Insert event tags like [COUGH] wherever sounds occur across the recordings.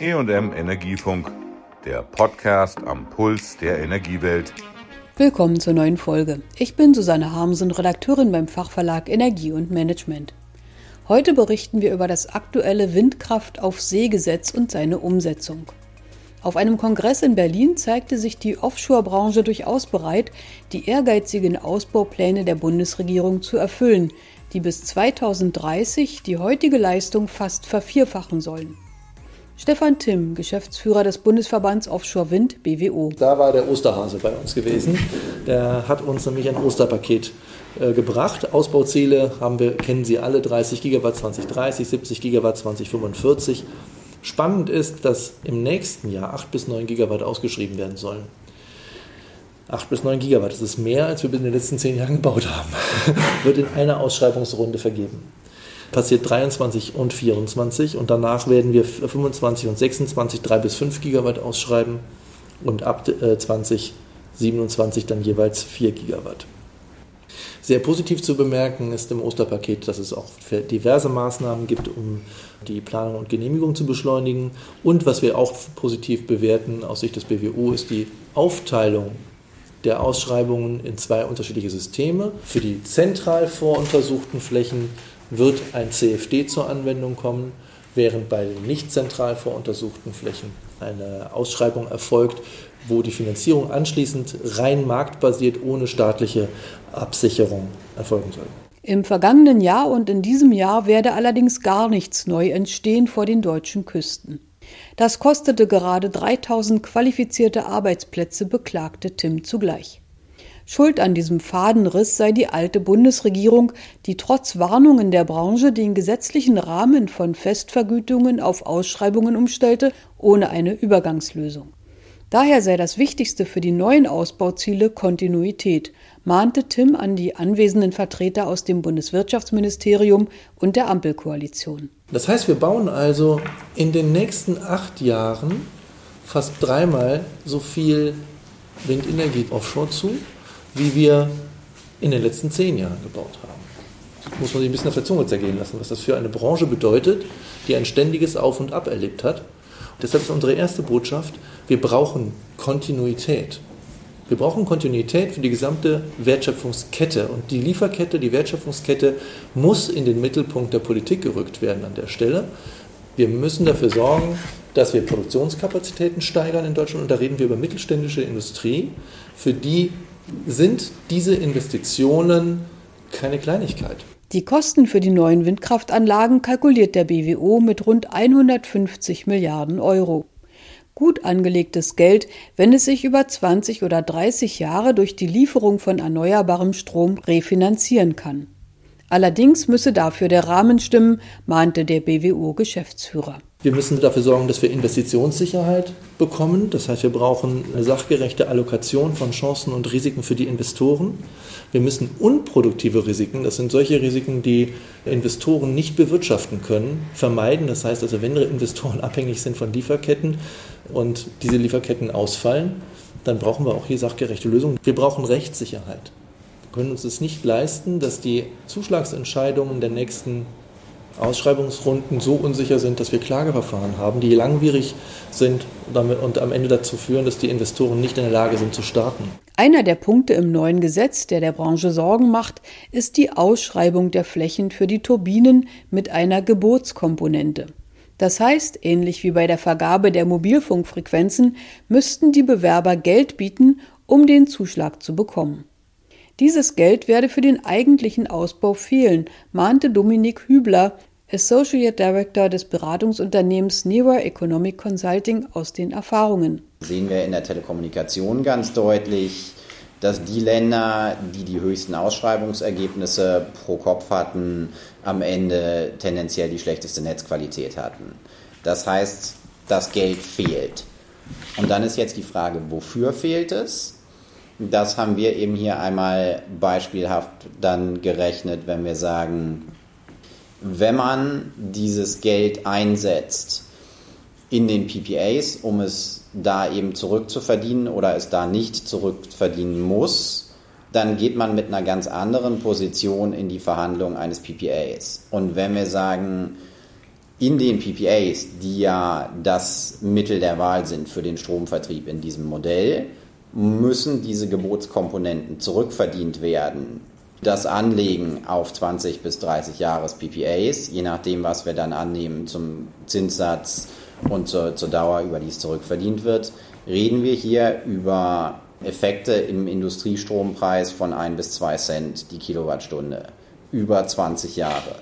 EM Energiefunk, der Podcast am Puls der Energiewelt. Willkommen zur neuen Folge. Ich bin Susanne Harmsen, Redakteurin beim Fachverlag Energie und Management. Heute berichten wir über das aktuelle Windkraft auf See-Gesetz und seine Umsetzung. Auf einem Kongress in Berlin zeigte sich die Offshore-Branche durchaus bereit, die ehrgeizigen Ausbaupläne der Bundesregierung zu erfüllen, die bis 2030 die heutige Leistung fast vervierfachen sollen. Stefan Timm, Geschäftsführer des Bundesverbands Offshore Wind BWO. Da war der Osterhase bei uns gewesen. Der hat uns nämlich ein Osterpaket äh, gebracht. Ausbauziele haben wir, kennen Sie alle, 30 Gigawatt 2030, 70 Gigawatt 2045. Spannend ist, dass im nächsten Jahr 8 bis 9 Gigawatt ausgeschrieben werden sollen. 8 bis 9 Gigawatt, das ist mehr, als wir in den letzten 10 Jahren gebaut haben. [LAUGHS] Wird in einer Ausschreibungsrunde vergeben. Passiert 23 und 24 und danach werden wir 25 und 26 3 bis 5 Gigawatt ausschreiben und ab 2027 äh, dann jeweils 4 Gigawatt. Sehr positiv zu bemerken ist im Osterpaket, dass es auch diverse Maßnahmen gibt, um die Planung und Genehmigung zu beschleunigen. Und was wir auch positiv bewerten aus Sicht des BWO ist die Aufteilung der Ausschreibungen in zwei unterschiedliche Systeme. Für die zentral voruntersuchten Flächen wird ein CFD zur Anwendung kommen, während bei den nicht zentral voruntersuchten Flächen eine Ausschreibung erfolgt, wo die Finanzierung anschließend rein marktbasiert ohne staatliche Absicherung erfolgen soll. Im vergangenen Jahr und in diesem Jahr werde allerdings gar nichts neu entstehen vor den deutschen Küsten. Das kostete gerade 3000 qualifizierte Arbeitsplätze, beklagte Tim zugleich. Schuld an diesem Fadenriss sei die alte Bundesregierung, die trotz Warnungen der Branche den gesetzlichen Rahmen von Festvergütungen auf Ausschreibungen umstellte, ohne eine Übergangslösung. Daher sei das Wichtigste für die neuen Ausbauziele Kontinuität, mahnte Tim an die anwesenden Vertreter aus dem Bundeswirtschaftsministerium und der Ampelkoalition. Das heißt, wir bauen also in den nächsten acht Jahren fast dreimal so viel Windenergie offshore zu, wie wir in den letzten zehn Jahren gebaut haben. Das muss man sich ein bisschen auf der Zunge zergehen lassen, was das für eine Branche bedeutet, die ein ständiges Auf und Ab erlebt hat Deshalb ist unsere erste Botschaft, wir brauchen Kontinuität. Wir brauchen Kontinuität für die gesamte Wertschöpfungskette. Und die Lieferkette, die Wertschöpfungskette muss in den Mittelpunkt der Politik gerückt werden an der Stelle. Wir müssen dafür sorgen, dass wir Produktionskapazitäten steigern in Deutschland. Und da reden wir über mittelständische Industrie. Für die sind diese Investitionen keine Kleinigkeit. Die Kosten für die neuen Windkraftanlagen kalkuliert der BWO mit rund 150 Milliarden Euro. Gut angelegtes Geld, wenn es sich über 20 oder 30 Jahre durch die Lieferung von erneuerbarem Strom refinanzieren kann. Allerdings müsse dafür der Rahmen stimmen, mahnte der BWO-Geschäftsführer. Wir müssen dafür sorgen, dass wir Investitionssicherheit bekommen. Das heißt, wir brauchen eine sachgerechte Allokation von Chancen und Risiken für die Investoren. Wir müssen unproduktive Risiken, das sind solche Risiken, die Investoren nicht bewirtschaften können, vermeiden. Das heißt also, wenn Investoren [LAUGHS] abhängig sind von Lieferketten und diese Lieferketten ausfallen, dann brauchen wir auch hier sachgerechte Lösungen. Wir brauchen Rechtssicherheit. Wir können uns es nicht leisten, dass die Zuschlagsentscheidungen der nächsten Ausschreibungsrunden so unsicher sind, dass wir Klageverfahren haben, die langwierig sind und am Ende dazu führen, dass die Investoren nicht in der Lage sind zu starten. Einer der Punkte im neuen Gesetz, der der Branche Sorgen macht, ist die Ausschreibung der Flächen für die Turbinen mit einer Gebotskomponente. Das heißt, ähnlich wie bei der Vergabe der Mobilfunkfrequenzen müssten die Bewerber Geld bieten, um den Zuschlag zu bekommen. Dieses Geld werde für den eigentlichen Ausbau fehlen, mahnte Dominik Hübler, Associate Director des Beratungsunternehmens Newer Economic Consulting aus den Erfahrungen. Sehen wir in der Telekommunikation ganz deutlich, dass die Länder, die die höchsten Ausschreibungsergebnisse pro Kopf hatten, am Ende tendenziell die schlechteste Netzqualität hatten. Das heißt, das Geld fehlt. Und dann ist jetzt die Frage, wofür fehlt es? Das haben wir eben hier einmal beispielhaft dann gerechnet, wenn wir sagen, wenn man dieses Geld einsetzt in den PPAs, um es da eben zurückzuverdienen oder es da nicht zurückverdienen muss, dann geht man mit einer ganz anderen Position in die Verhandlung eines PPAs. Und wenn wir sagen, In den PPAs, die ja das Mittel der Wahl sind für den Stromvertrieb in diesem Modell, müssen diese Gebotskomponenten zurückverdient werden. Das Anlegen auf 20 bis 30 Jahres PPAs, je nachdem, was wir dann annehmen zum Zinssatz und zur, zur Dauer, über die es zurückverdient wird, reden wir hier über Effekte im Industriestrompreis von 1 bis 2 Cent die Kilowattstunde über 20 Jahre.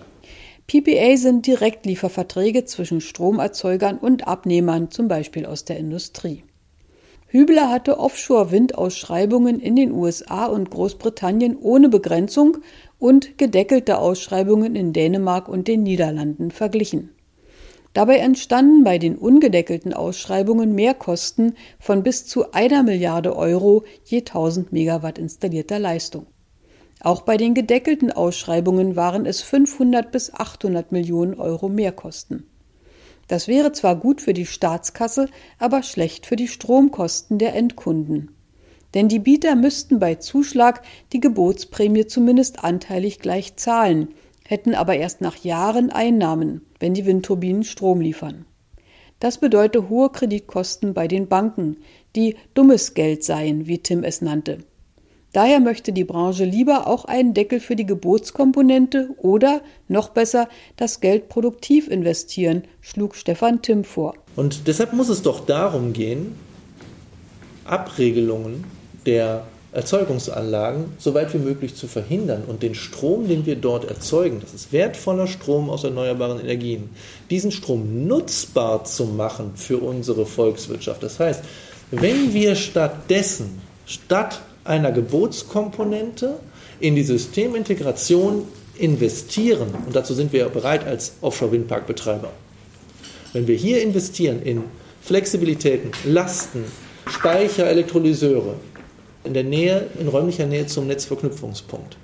PPA sind Direktlieferverträge zwischen Stromerzeugern und Abnehmern, zum Beispiel aus der Industrie. Hübler hatte Offshore-Windausschreibungen in den USA und Großbritannien ohne Begrenzung und gedeckelte Ausschreibungen in Dänemark und den Niederlanden verglichen. Dabei entstanden bei den ungedeckelten Ausschreibungen Mehrkosten von bis zu einer Milliarde Euro je 1000 Megawatt installierter Leistung. Auch bei den gedeckelten Ausschreibungen waren es 500 bis 800 Millionen Euro Mehrkosten. Das wäre zwar gut für die Staatskasse, aber schlecht für die Stromkosten der Endkunden. Denn die Bieter müssten bei Zuschlag die Gebotsprämie zumindest anteilig gleich zahlen, hätten aber erst nach Jahren Einnahmen, wenn die Windturbinen Strom liefern. Das bedeutet hohe Kreditkosten bei den Banken, die dummes Geld seien, wie Tim es nannte. Daher möchte die Branche lieber auch einen Deckel für die Gebotskomponente oder, noch besser, das Geld produktiv investieren, schlug Stefan Timm vor. Und deshalb muss es doch darum gehen, Abregelungen der Erzeugungsanlagen so weit wie möglich zu verhindern und den Strom, den wir dort erzeugen, das ist wertvoller Strom aus erneuerbaren Energien, diesen Strom nutzbar zu machen für unsere Volkswirtschaft. Das heißt, wenn wir stattdessen, statt einer Gebotskomponente in die Systemintegration investieren, und dazu sind wir bereit als Offshore-Windparkbetreiber, wenn wir hier investieren in Flexibilitäten, Lasten, Speicher, Elektrolyseure, in der Nähe, in räumlicher Nähe zum Netzverknüpfungspunkt,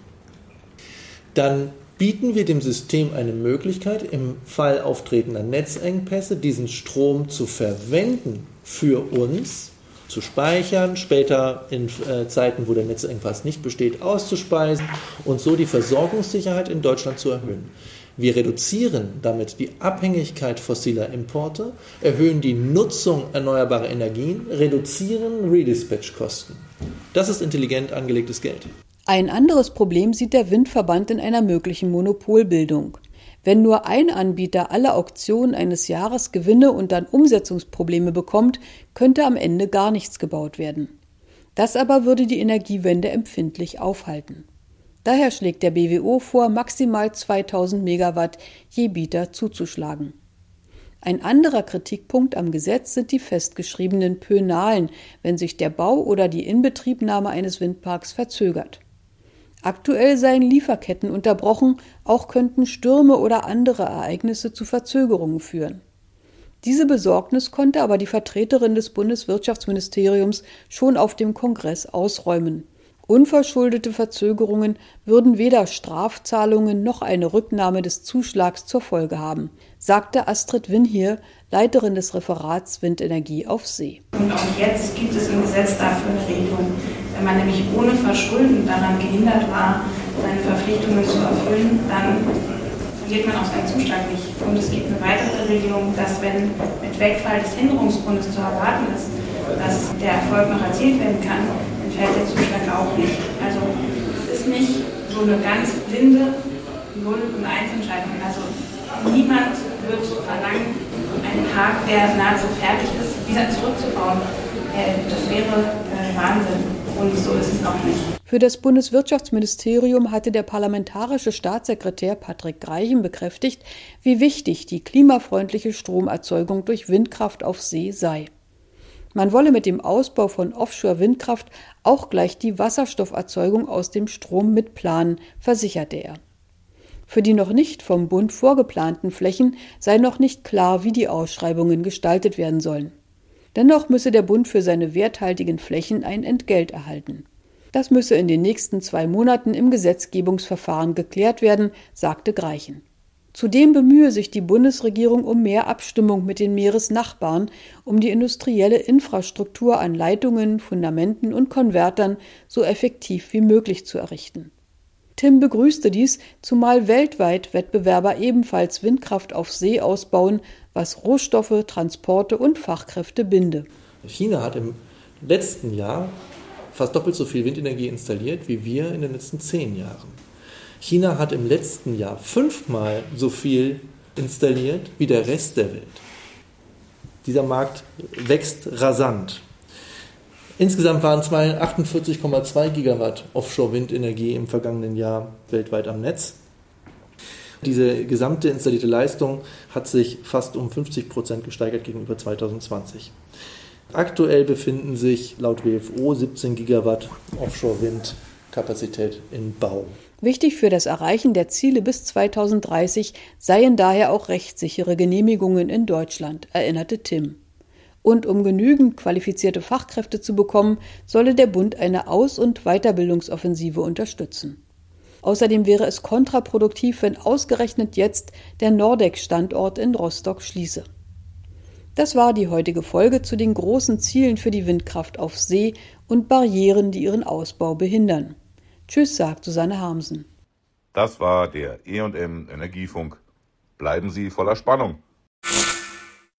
dann bieten wir dem System eine Möglichkeit, im Fall auftretender Netzengpässe diesen Strom zu verwenden für uns zu speichern, später in äh, Zeiten, wo der Netzengpass nicht besteht, auszuspeisen und so die Versorgungssicherheit in Deutschland zu erhöhen. Wir reduzieren damit die Abhängigkeit fossiler Importe, erhöhen die Nutzung erneuerbarer Energien, reduzieren Redispatch-Kosten. Das ist intelligent angelegtes Geld. Ein anderes Problem sieht der Windverband in einer möglichen Monopolbildung. Wenn nur ein Anbieter alle Auktionen eines Jahres Gewinne und dann Umsetzungsprobleme bekommt, könnte am Ende gar nichts gebaut werden. Das aber würde die Energiewende empfindlich aufhalten. Daher schlägt der BWO vor, maximal 2000 Megawatt je Bieter zuzuschlagen. Ein anderer Kritikpunkt am Gesetz sind die festgeschriebenen Pönalen, wenn sich der Bau oder die Inbetriebnahme eines Windparks verzögert. Aktuell seien Lieferketten unterbrochen, auch könnten Stürme oder andere Ereignisse zu Verzögerungen führen. Diese Besorgnis konnte aber die Vertreterin des Bundeswirtschaftsministeriums schon auf dem Kongress ausräumen. Unverschuldete Verzögerungen würden weder Strafzahlungen noch eine Rücknahme des Zuschlags zur Folge haben, sagte Astrid Winhier, Leiterin des Referats Windenergie auf See. Und auch jetzt gibt es im Gesetz dafür eine Regelung. Wenn man nämlich ohne Verschulden daran gehindert war, seine Verpflichtungen zu erfüllen, dann verliert man auch seinen Zuschlag nicht. Und es gibt eine weitere Regelung, dass wenn mit Wegfall des Änderungsgrundes zu erwarten ist, dass der Erfolg noch erzielt werden kann, entfällt der Zuschlag auch nicht. Also es ist nicht so eine ganz blinde Null- und Eins-Entscheidung. Also niemand wird verlangen, einen Park, der nahezu fertig ist, wieder zurückzubauen. Äh, das wäre äh, Wahnsinn. Und so ist es auch nicht. Für das Bundeswirtschaftsministerium hatte der parlamentarische Staatssekretär Patrick Greichen bekräftigt, wie wichtig die klimafreundliche Stromerzeugung durch Windkraft auf See sei. Man wolle mit dem Ausbau von Offshore-Windkraft auch gleich die Wasserstofferzeugung aus dem Strom mitplanen, versicherte er. Für die noch nicht vom Bund vorgeplanten Flächen sei noch nicht klar, wie die Ausschreibungen gestaltet werden sollen. Dennoch müsse der Bund für seine werthaltigen Flächen ein Entgelt erhalten. Das müsse in den nächsten zwei Monaten im Gesetzgebungsverfahren geklärt werden, sagte Greichen. Zudem bemühe sich die Bundesregierung um mehr Abstimmung mit den Meeresnachbarn, um die industrielle Infrastruktur an Leitungen, Fundamenten und Konvertern so effektiv wie möglich zu errichten. Tim begrüßte dies, zumal weltweit Wettbewerber ebenfalls Windkraft auf See ausbauen, was Rohstoffe, Transporte und Fachkräfte binde. China hat im letzten Jahr fast doppelt so viel Windenergie installiert wie wir in den letzten zehn Jahren. China hat im letzten Jahr fünfmal so viel installiert wie der Rest der Welt. Dieser Markt wächst rasant. Insgesamt waren 48,2 Gigawatt Offshore-Windenergie im vergangenen Jahr weltweit am Netz. Diese gesamte installierte Leistung hat sich fast um 50 Prozent gesteigert gegenüber 2020. Aktuell befinden sich laut WFO 17 Gigawatt Offshore-Windkapazität in Bau. Wichtig für das Erreichen der Ziele bis 2030 seien daher auch rechtssichere Genehmigungen in Deutschland, erinnerte Tim. Und um genügend qualifizierte Fachkräfte zu bekommen, solle der Bund eine Aus- und Weiterbildungsoffensive unterstützen. Außerdem wäre es kontraproduktiv, wenn ausgerechnet jetzt der Nordex-Standort in Rostock schließe. Das war die heutige Folge zu den großen Zielen für die Windkraft auf See und Barrieren, die ihren Ausbau behindern. Tschüss, sagt Susanne Harmsen. Das war der EM Energiefunk. Bleiben Sie voller Spannung.